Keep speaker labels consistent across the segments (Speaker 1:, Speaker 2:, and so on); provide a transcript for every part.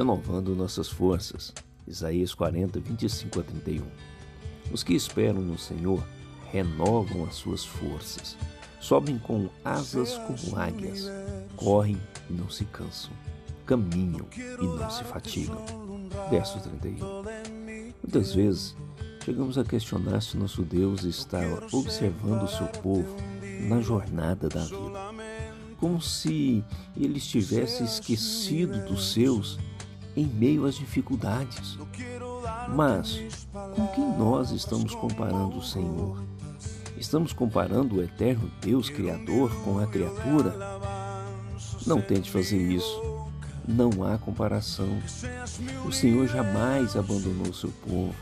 Speaker 1: renovando nossas forças. Isaías 40, 25 a 31. Os que esperam no Senhor renovam as suas forças, sobem com asas como águias, correm e não se cansam, caminham e não se fatigam. Verso 31. Muitas vezes chegamos a questionar se nosso Deus está observando o seu povo na jornada da vida, como se ele estivesse esquecido dos seus em meio às dificuldades. Mas com quem nós estamos comparando o Senhor? Estamos comparando o eterno Deus Criador com a criatura? Não tente fazer isso. Não há comparação. O Senhor jamais abandonou seu povo,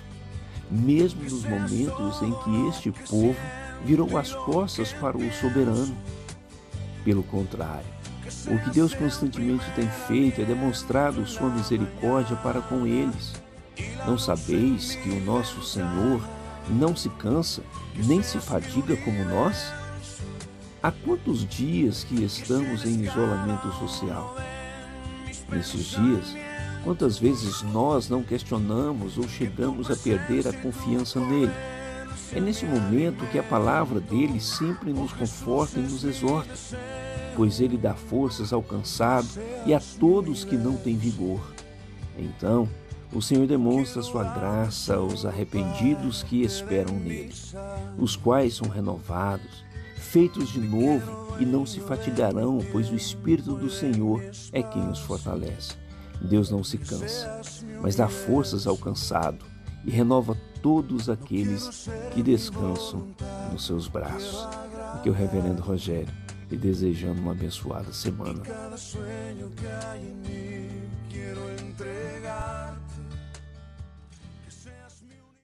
Speaker 1: mesmo nos momentos em que este povo virou as costas para o soberano. Pelo contrário, o que Deus constantemente tem feito é demonstrado sua misericórdia para com eles. Não sabeis que o nosso Senhor não se cansa, nem se fadiga como nós? Há quantos dias que estamos em isolamento social? Nesses dias, quantas vezes nós não questionamos ou chegamos a perder a confiança nele? É nesse momento que a palavra dele sempre nos conforta e nos exorta, pois ele dá forças ao cansado e a todos que não têm vigor. Então, o Senhor demonstra sua graça aos arrependidos que esperam nele, os quais são renovados, feitos de novo e não se fatigarão, pois o Espírito do Senhor é quem os fortalece. Deus não se cansa, mas dá forças ao cansado e renova todos aqueles que descansam nos seus braços. Aqui é o Reverendo Rogério e desejando uma abençoada semana.